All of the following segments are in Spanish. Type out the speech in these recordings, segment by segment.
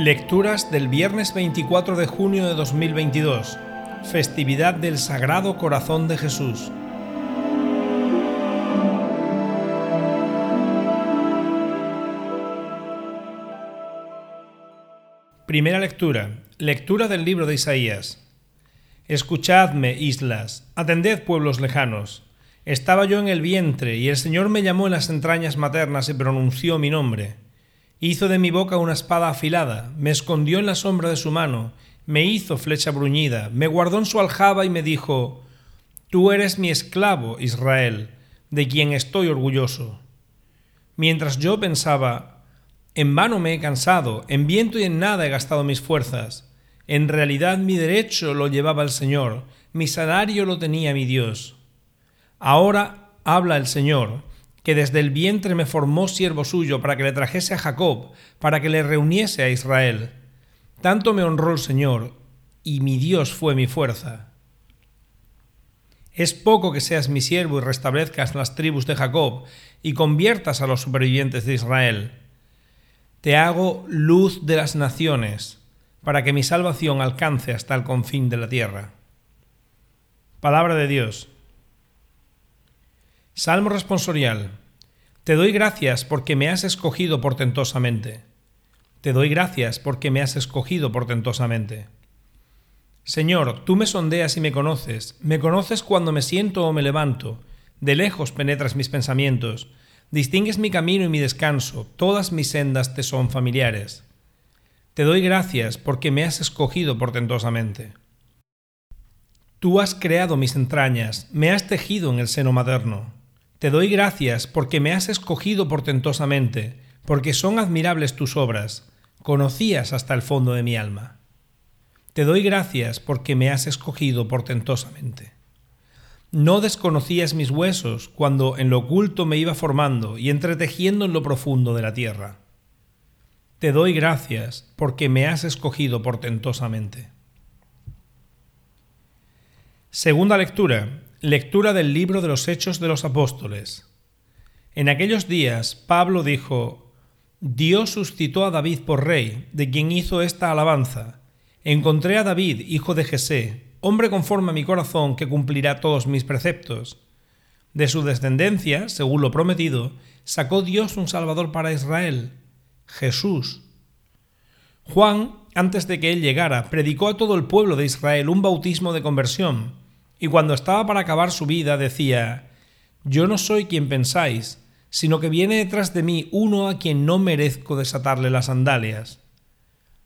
Lecturas del viernes 24 de junio de 2022, festividad del Sagrado Corazón de Jesús. Primera lectura. Lectura del libro de Isaías. Escuchadme, islas, atended pueblos lejanos. Estaba yo en el vientre, y el Señor me llamó en las entrañas maternas y pronunció mi nombre. Hizo de mi boca una espada afilada, me escondió en la sombra de su mano, me hizo flecha bruñida, me guardó en su aljaba y me dijo, Tú eres mi esclavo, Israel, de quien estoy orgulloso. Mientras yo pensaba, en vano me he cansado, en viento y en nada he gastado mis fuerzas. En realidad mi derecho lo llevaba el Señor, mi salario lo tenía mi Dios. Ahora habla el Señor, que desde el vientre me formó siervo suyo para que le trajese a Jacob, para que le reuniese a Israel. Tanto me honró el Señor, y mi Dios fue mi fuerza. Es poco que seas mi siervo y restablezcas las tribus de Jacob y conviertas a los supervivientes de Israel. Te hago luz de las naciones, para que mi salvación alcance hasta el confín de la tierra. Palabra de Dios. Salmo responsorial. Te doy gracias porque me has escogido portentosamente. Te doy gracias porque me has escogido portentosamente. Señor, tú me sondeas y me conoces, me conoces cuando me siento o me levanto, de lejos penetras mis pensamientos, distingues mi camino y mi descanso, todas mis sendas te son familiares. Te doy gracias porque me has escogido portentosamente. Tú has creado mis entrañas, me has tejido en el seno materno. Te doy gracias porque me has escogido portentosamente, porque son admirables tus obras, conocías hasta el fondo de mi alma. Te doy gracias porque me has escogido portentosamente. No desconocías mis huesos cuando en lo oculto me iba formando y entretejiendo en lo profundo de la tierra. Te doy gracias porque me has escogido portentosamente. Segunda lectura Lectura del libro de los Hechos de los Apóstoles. En aquellos días Pablo dijo, Dios suscitó a David por rey, de quien hizo esta alabanza. Encontré a David, hijo de Jesé, hombre conforme a mi corazón, que cumplirá todos mis preceptos. De su descendencia, según lo prometido, sacó Dios un Salvador para Israel, Jesús. Juan, antes de que él llegara, predicó a todo el pueblo de Israel un bautismo de conversión y cuando estaba para acabar su vida decía, Yo no soy quien pensáis, sino que viene detrás de mí uno a quien no merezco desatarle las sandalias.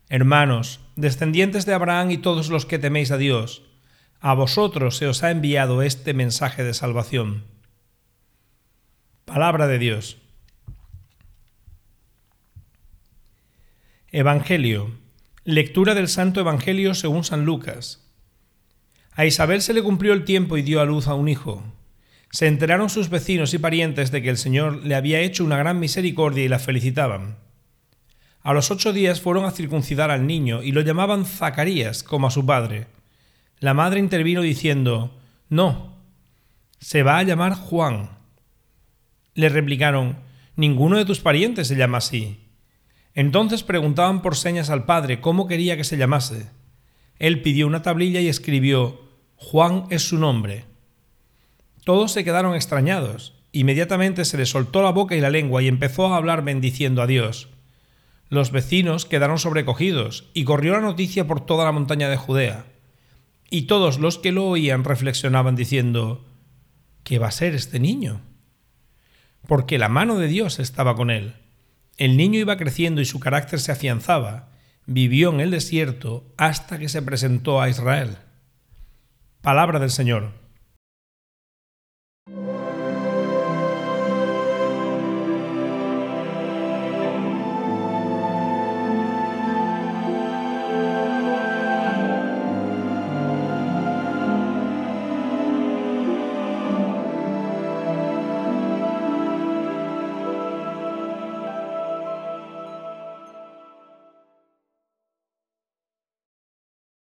Hermanos, descendientes de Abraham y todos los que teméis a Dios, a vosotros se os ha enviado este mensaje de salvación. Palabra de Dios. Evangelio. Lectura del Santo Evangelio según San Lucas. A Isabel se le cumplió el tiempo y dio a luz a un hijo. Se enteraron sus vecinos y parientes de que el Señor le había hecho una gran misericordia y la felicitaban. A los ocho días fueron a circuncidar al niño y lo llamaban Zacarías como a su padre. La madre intervino diciendo, No, se va a llamar Juan. Le replicaron, Ninguno de tus parientes se llama así. Entonces preguntaban por señas al padre cómo quería que se llamase. Él pidió una tablilla y escribió, Juan es su nombre. Todos se quedaron extrañados. Inmediatamente se le soltó la boca y la lengua y empezó a hablar bendiciendo a Dios. Los vecinos quedaron sobrecogidos y corrió la noticia por toda la montaña de Judea. Y todos los que lo oían reflexionaban diciendo, ¿qué va a ser este niño? Porque la mano de Dios estaba con él. El niño iba creciendo y su carácter se afianzaba. Vivió en el desierto hasta que se presentó a Israel. Palabra del Señor.